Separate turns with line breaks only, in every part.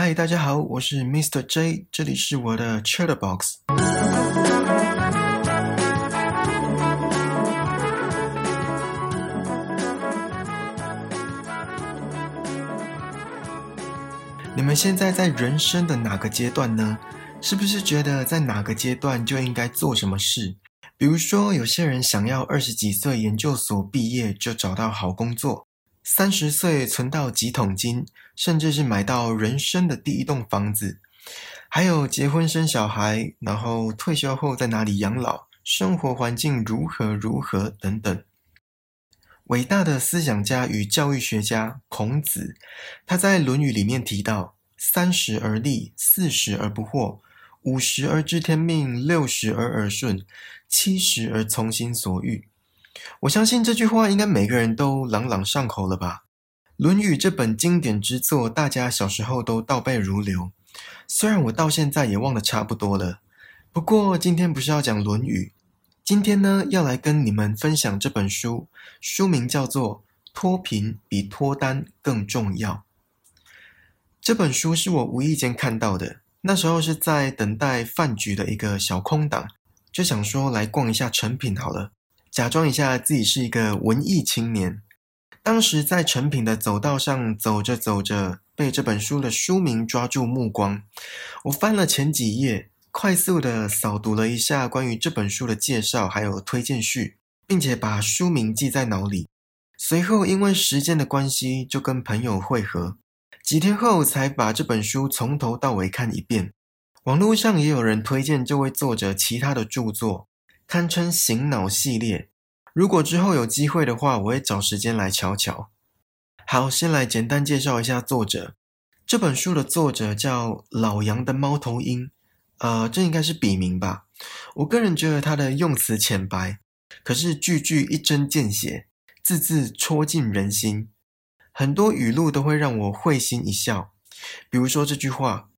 嗨，大家好，我是 Mr. J，这里是我的 Chatterbox。你们现在在人生的哪个阶段呢？是不是觉得在哪个阶段就应该做什么事？比如说，有些人想要二十几岁研究所毕业就找到好工作，三十岁存到几桶金，甚至是买到人生的第一栋房子，还有结婚生小孩，然后退休后在哪里养老，生活环境如何如何等等。伟大的思想家与教育学家孔子，他在《论语》里面提到：“三十而立，四十而不惑，五十而知天命，六十而耳顺，七十而从心所欲。”我相信这句话应该每个人都朗朗上口了吧？《论语》这本经典之作，大家小时候都倒背如流。虽然我到现在也忘得差不多了，不过今天不是要讲《论语》。今天呢，要来跟你们分享这本书，书名叫做《脱贫比脱单更重要》。这本书是我无意间看到的，那时候是在等待饭局的一个小空档，就想说来逛一下成品好了，假装一下自己是一个文艺青年。当时在成品的走道上走着走着，被这本书的书名抓住目光，我翻了前几页。快速的扫读了一下关于这本书的介绍，还有推荐序，并且把书名记在脑里。随后因为时间的关系，就跟朋友会合。几天后才把这本书从头到尾看一遍。网络上也有人推荐这位作者其他的著作，堪称醒脑系列。如果之后有机会的话，我会找时间来瞧瞧。好，先来简单介绍一下作者。这本书的作者叫老杨的猫头鹰。呃，这应该是笔名吧。我个人觉得他的用词浅白，可是句句一针见血，字字戳进人心。很多语录都会让我会心一笑。比如说这句话：“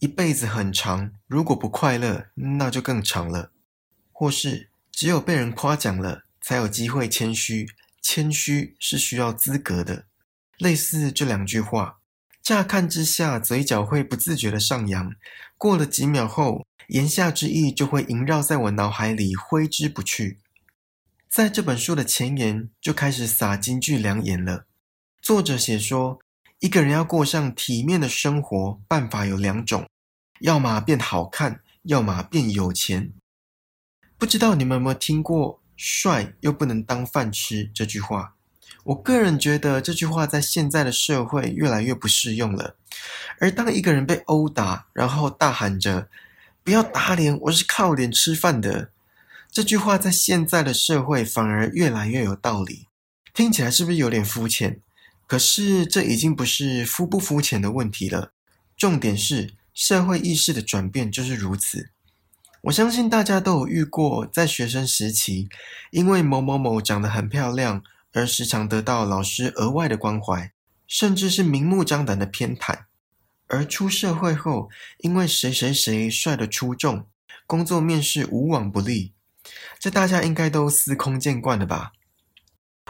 一辈子很长，如果不快乐，那就更长了。”或是“只有被人夸奖了，才有机会谦虚，谦虚是需要资格的。”类似这两句话。乍看之下，嘴角会不自觉的上扬。过了几秒后，言下之意就会萦绕在我脑海里，挥之不去。在这本书的前言就开始撒金句良言了。作者写说，一个人要过上体面的生活，办法有两种：要么变好看，要么变有钱。不知道你们有没有听过“帅又不能当饭吃”这句话？我个人觉得这句话在现在的社会越来越不适用了。而当一个人被殴打，然后大喊着“不要打脸，我是靠脸吃饭的”，这句话在现在的社会反而越来越有道理。听起来是不是有点肤浅？可是这已经不是肤不肤浅的问题了。重点是社会意识的转变就是如此。我相信大家都有遇过，在学生时期，因为某某某长得很漂亮。而时常得到老师额外的关怀，甚至是明目张胆的偏袒。而出社会后，因为谁谁谁帅的出众，工作面试无往不利，这大家应该都司空见惯了吧？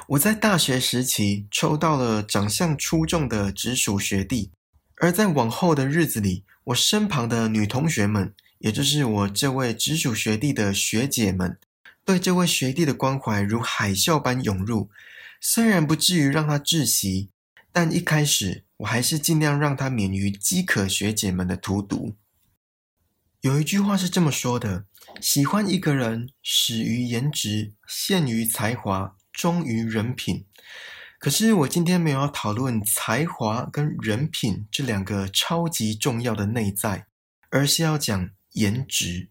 我在大学时期抽到了长相出众的直属学弟，而在往后的日子里，我身旁的女同学们，也就是我这位直属学弟的学姐们。对这位学弟的关怀如海啸般涌入，虽然不至于让他窒息，但一开始我还是尽量让他免于饥渴学姐们的荼毒。有一句话是这么说的：喜欢一个人，始于颜值，陷于才华，忠于人品。可是我今天没有要讨论才华跟人品这两个超级重要的内在，而是要讲颜值。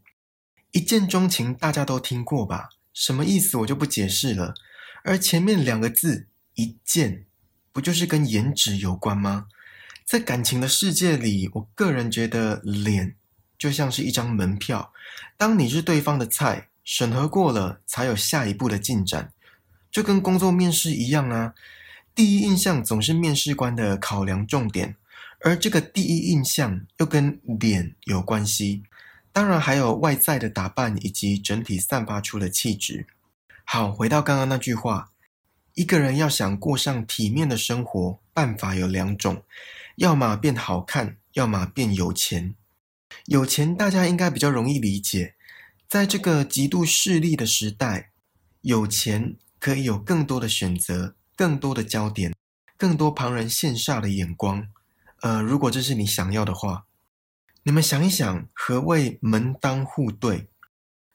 一见钟情，大家都听过吧？什么意思我就不解释了。而前面两个字“一见”，不就是跟颜值有关吗？在感情的世界里，我个人觉得脸就像是一张门票。当你是对方的菜，审核过了才有下一步的进展，就跟工作面试一样啊。第一印象总是面试官的考量重点，而这个第一印象又跟脸有关系。当然还有外在的打扮以及整体散发出的气质。好，回到刚刚那句话，一个人要想过上体面的生活，办法有两种：要么变好看，要么变有钱。有钱大家应该比较容易理解，在这个极度势利的时代，有钱可以有更多的选择，更多的焦点，更多旁人羡煞的眼光。呃，如果这是你想要的话，你们想一想，何谓门当户对？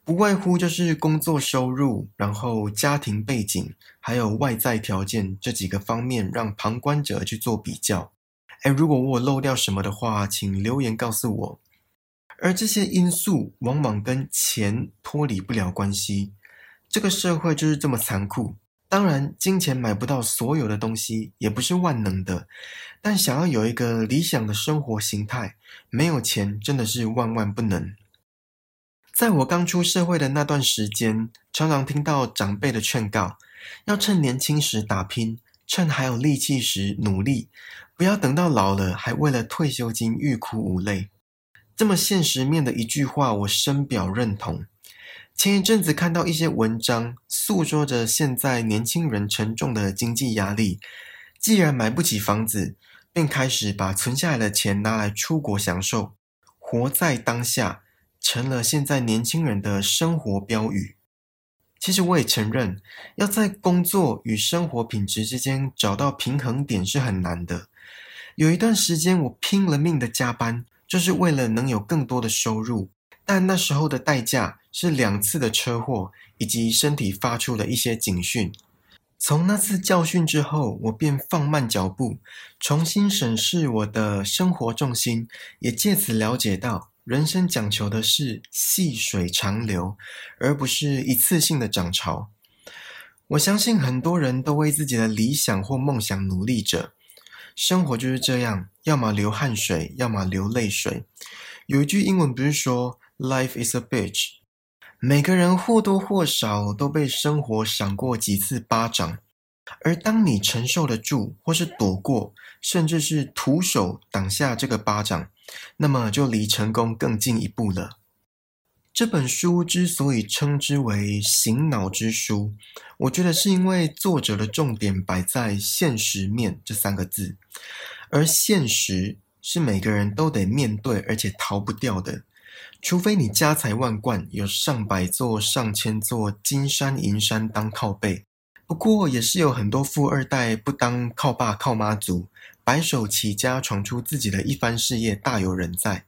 不外乎就是工作收入，然后家庭背景，还有外在条件这几个方面，让旁观者去做比较。哎，如果我漏掉什么的话，请留言告诉我。而这些因素往往跟钱脱离不了关系，这个社会就是这么残酷。当然，金钱买不到所有的东西，也不是万能的。但想要有一个理想的生活形态，没有钱真的是万万不能。在我刚出社会的那段时间，常常听到长辈的劝告，要趁年轻时打拼，趁还有力气时努力，不要等到老了还为了退休金欲哭无泪。这么现实面的一句话，我深表认同。前一阵子看到一些文章，诉说着现在年轻人沉重的经济压力。既然买不起房子，便开始把存下来的钱拿来出国享受，活在当下，成了现在年轻人的生活标语。其实我也承认，要在工作与生活品质之间找到平衡点是很难的。有一段时间，我拼了命的加班。就是为了能有更多的收入，但那时候的代价是两次的车祸以及身体发出的一些警讯。从那次教训之后，我便放慢脚步，重新审视我的生活重心，也借此了解到，人生讲求的是细水长流，而不是一次性的涨潮。我相信很多人都为自己的理想或梦想努力着。生活就是这样，要么流汗水，要么流泪水。有一句英文不是说 “Life is a bitch”，每个人或多或少都被生活赏过几次巴掌，而当你承受得住，或是躲过，甚至是徒手挡下这个巴掌，那么就离成功更进一步了。这本书之所以称之为醒脑之书，我觉得是因为作者的重点摆在现实面这三个字，而现实是每个人都得面对，而且逃不掉的。除非你家财万贯，有上百座、上千座金山银山当靠背。不过，也是有很多富二代不当靠爸靠妈族，白手起家闯出自己的一番事业，大有人在。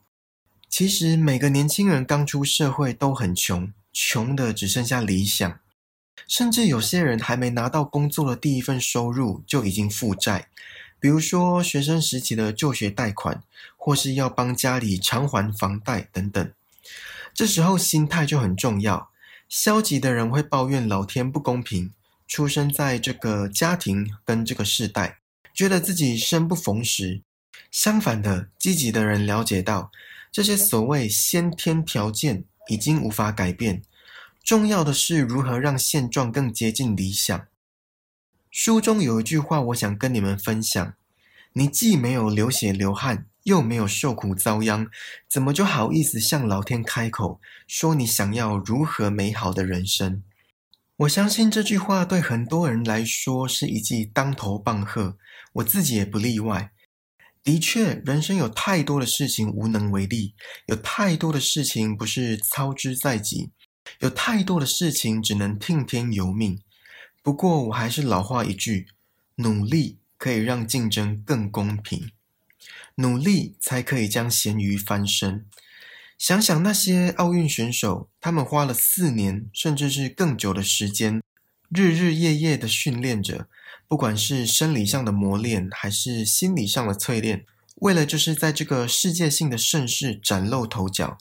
其实每个年轻人刚出社会都很穷，穷的只剩下理想，甚至有些人还没拿到工作的第一份收入就已经负债，比如说学生时期的就学贷款，或是要帮家里偿还房贷等等。这时候心态就很重要，消极的人会抱怨老天不公平，出生在这个家庭跟这个世代，觉得自己生不逢时。相反的，积极的人了解到。这些所谓先天条件已经无法改变，重要的是如何让现状更接近理想。书中有一句话，我想跟你们分享：你既没有流血流汗，又没有受苦遭殃，怎么就好意思向老天开口说你想要如何美好的人生？我相信这句话对很多人来说是一记当头棒喝，我自己也不例外。的确，人生有太多的事情无能为力，有太多的事情不是操之在己，有太多的事情只能听天由命。不过，我还是老话一句：努力可以让竞争更公平，努力才可以将咸鱼翻身。想想那些奥运选手，他们花了四年甚至是更久的时间，日日夜夜的训练着。不管是生理上的磨练，还是心理上的淬炼，为了就是在这个世界性的盛世崭露头角，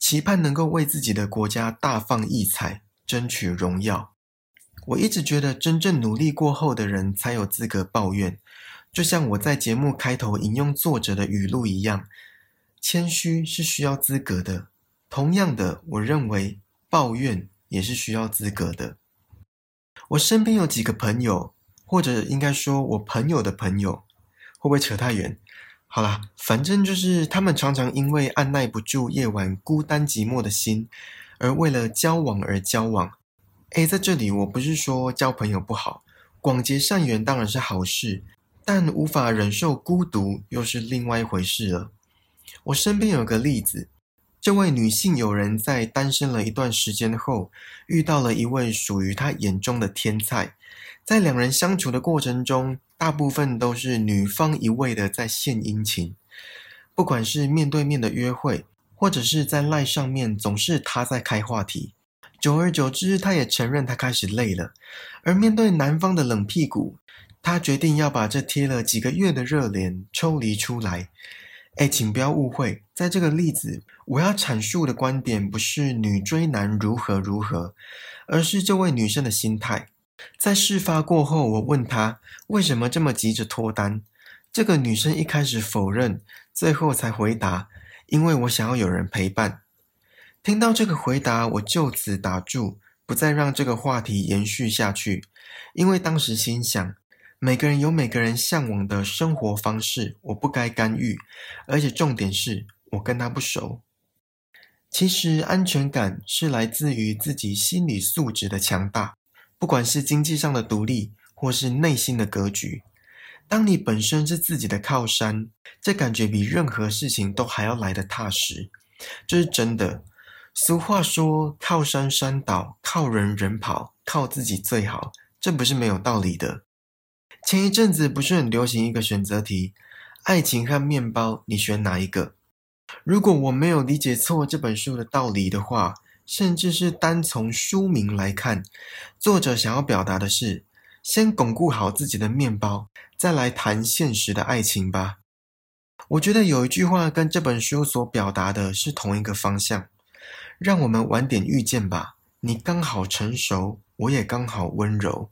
期盼能够为自己的国家大放异彩，争取荣耀。我一直觉得，真正努力过后的人才有资格抱怨。就像我在节目开头引用作者的语录一样，谦虚是需要资格的。同样的，我认为抱怨也是需要资格的。我身边有几个朋友。或者应该说，我朋友的朋友会不会扯太远？好啦，反正就是他们常常因为按耐不住夜晚孤单寂寞的心，而为了交往而交往。诶，在这里我不是说交朋友不好，广结善缘当然是好事，但无法忍受孤独又是另外一回事了。我身边有个例子，这位女性友人在单身了一段时间后，遇到了一位属于她眼中的天才，在两人相处的过程中，大部分都是女方一味的在献殷勤，不管是面对面的约会，或者是在赖上面，总是她在开话题。久而久之，她也承认她开始累了，而面对男方的冷屁股。他决定要把这贴了几个月的热脸抽离出来。哎，请不要误会，在这个例子，我要阐述的观点不是女追男如何如何，而是这位女生的心态。在事发过后，我问她为什么这么急着脱单，这个女生一开始否认，最后才回答：“因为我想要有人陪伴。”听到这个回答，我就此打住，不再让这个话题延续下去，因为当时心想。每个人有每个人向往的生活方式，我不该干预。而且重点是我跟他不熟。其实安全感是来自于自己心理素质的强大，不管是经济上的独立，或是内心的格局。当你本身是自己的靠山，这感觉比任何事情都还要来得踏实。这是真的。俗话说：“靠山山倒，靠人人跑，靠自己最好。”这不是没有道理的。前一阵子不是很流行一个选择题：爱情和面包，你选哪一个？如果我没有理解错这本书的道理的话，甚至是单从书名来看，作者想要表达的是：先巩固好自己的面包，再来谈现实的爱情吧。我觉得有一句话跟这本书所表达的是同一个方向：让我们晚点遇见吧，你刚好成熟，我也刚好温柔。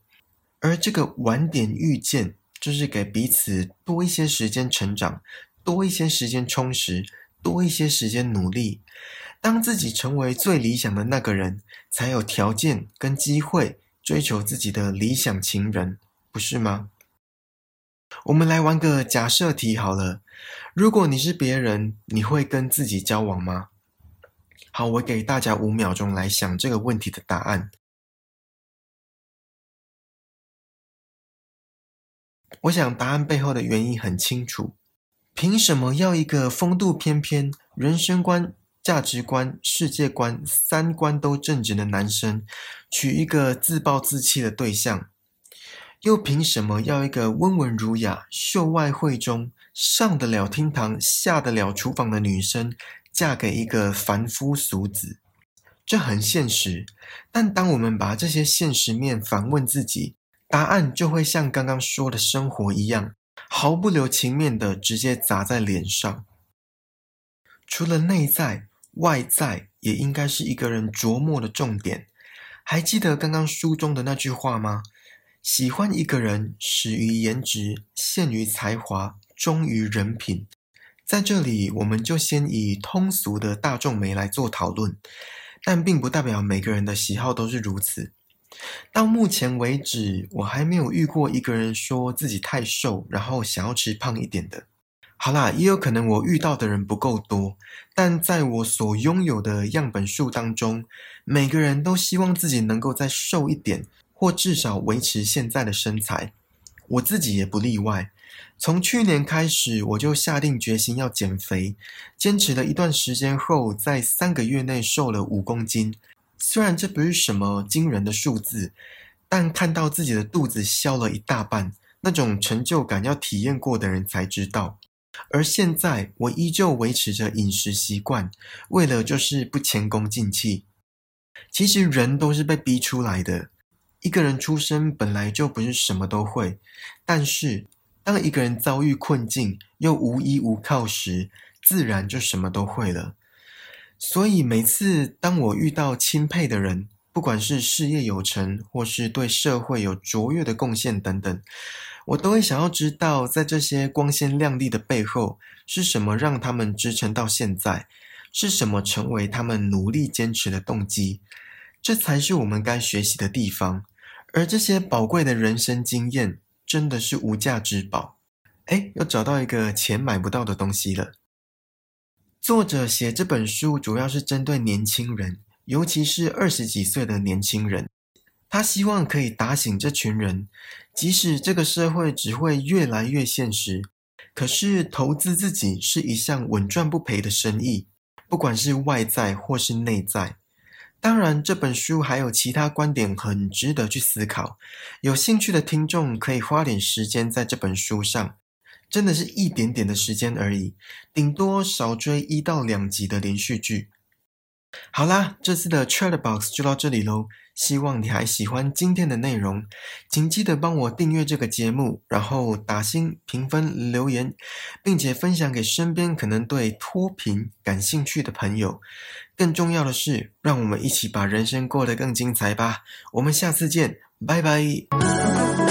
而这个晚点遇见，就是给彼此多一些时间成长，多一些时间充实，多一些时间努力。当自己成为最理想的那个人，才有条件跟机会追求自己的理想情人，不是吗？我们来玩个假设题好了。如果你是别人，你会跟自己交往吗？好，我给大家五秒钟来想这个问题的答案。我想答案背后的原因很清楚：凭什么要一个风度翩翩、人生观、价值观、世界观、三观都正直的男生，娶一个自暴自弃的对象？又凭什么要一个温文儒雅、秀外慧中、上得了厅堂、下得了厨房的女生，嫁给一个凡夫俗子？这很现实。但当我们把这些现实面反问自己，答案就会像刚刚说的生活一样，毫不留情面的直接砸在脸上。除了内在，外在也应该是一个人琢磨的重点。还记得刚刚书中的那句话吗？喜欢一个人，始于颜值，陷于才华，忠于人品。在这里，我们就先以通俗的大众美来做讨论，但并不代表每个人的喜好都是如此。到目前为止，我还没有遇过一个人说自己太瘦，然后想要吃胖一点的。好啦，也有可能我遇到的人不够多，但在我所拥有的样本数当中，每个人都希望自己能够再瘦一点，或至少维持现在的身材。我自己也不例外。从去年开始，我就下定决心要减肥，坚持了一段时间后，在三个月内瘦了五公斤。虽然这不是什么惊人的数字，但看到自己的肚子消了一大半，那种成就感要体验过的人才知道。而现在我依旧维持着饮食习惯，为了就是不前功尽弃。其实人都是被逼出来的，一个人出生本来就不是什么都会，但是当一个人遭遇困境又无依无靠时，自然就什么都会了。所以每次当我遇到钦佩的人，不管是事业有成，或是对社会有卓越的贡献等等，我都会想要知道，在这些光鲜亮丽的背后，是什么让他们支撑到现在？是什么成为他们努力坚持的动机？这才是我们该学习的地方。而这些宝贵的人生经验，真的是无价之宝。哎，又找到一个钱买不到的东西了。作者写这本书主要是针对年轻人，尤其是二十几岁的年轻人。他希望可以打醒这群人，即使这个社会只会越来越现实，可是投资自己是一项稳赚不赔的生意，不管是外在或是内在。当然，这本书还有其他观点很值得去思考。有兴趣的听众可以花点时间在这本书上，真的是一点点的时间而已，顶多少追一到两集的连续剧。好啦，这次的 Chat Box 就到这里喽。希望你还喜欢今天的内容，请记得帮我订阅这个节目，然后打星评分留言，并且分享给身边可能对脱贫感兴趣的朋友。更重要的是，让我们一起把人生过得更精彩吧！我们下次见，拜拜。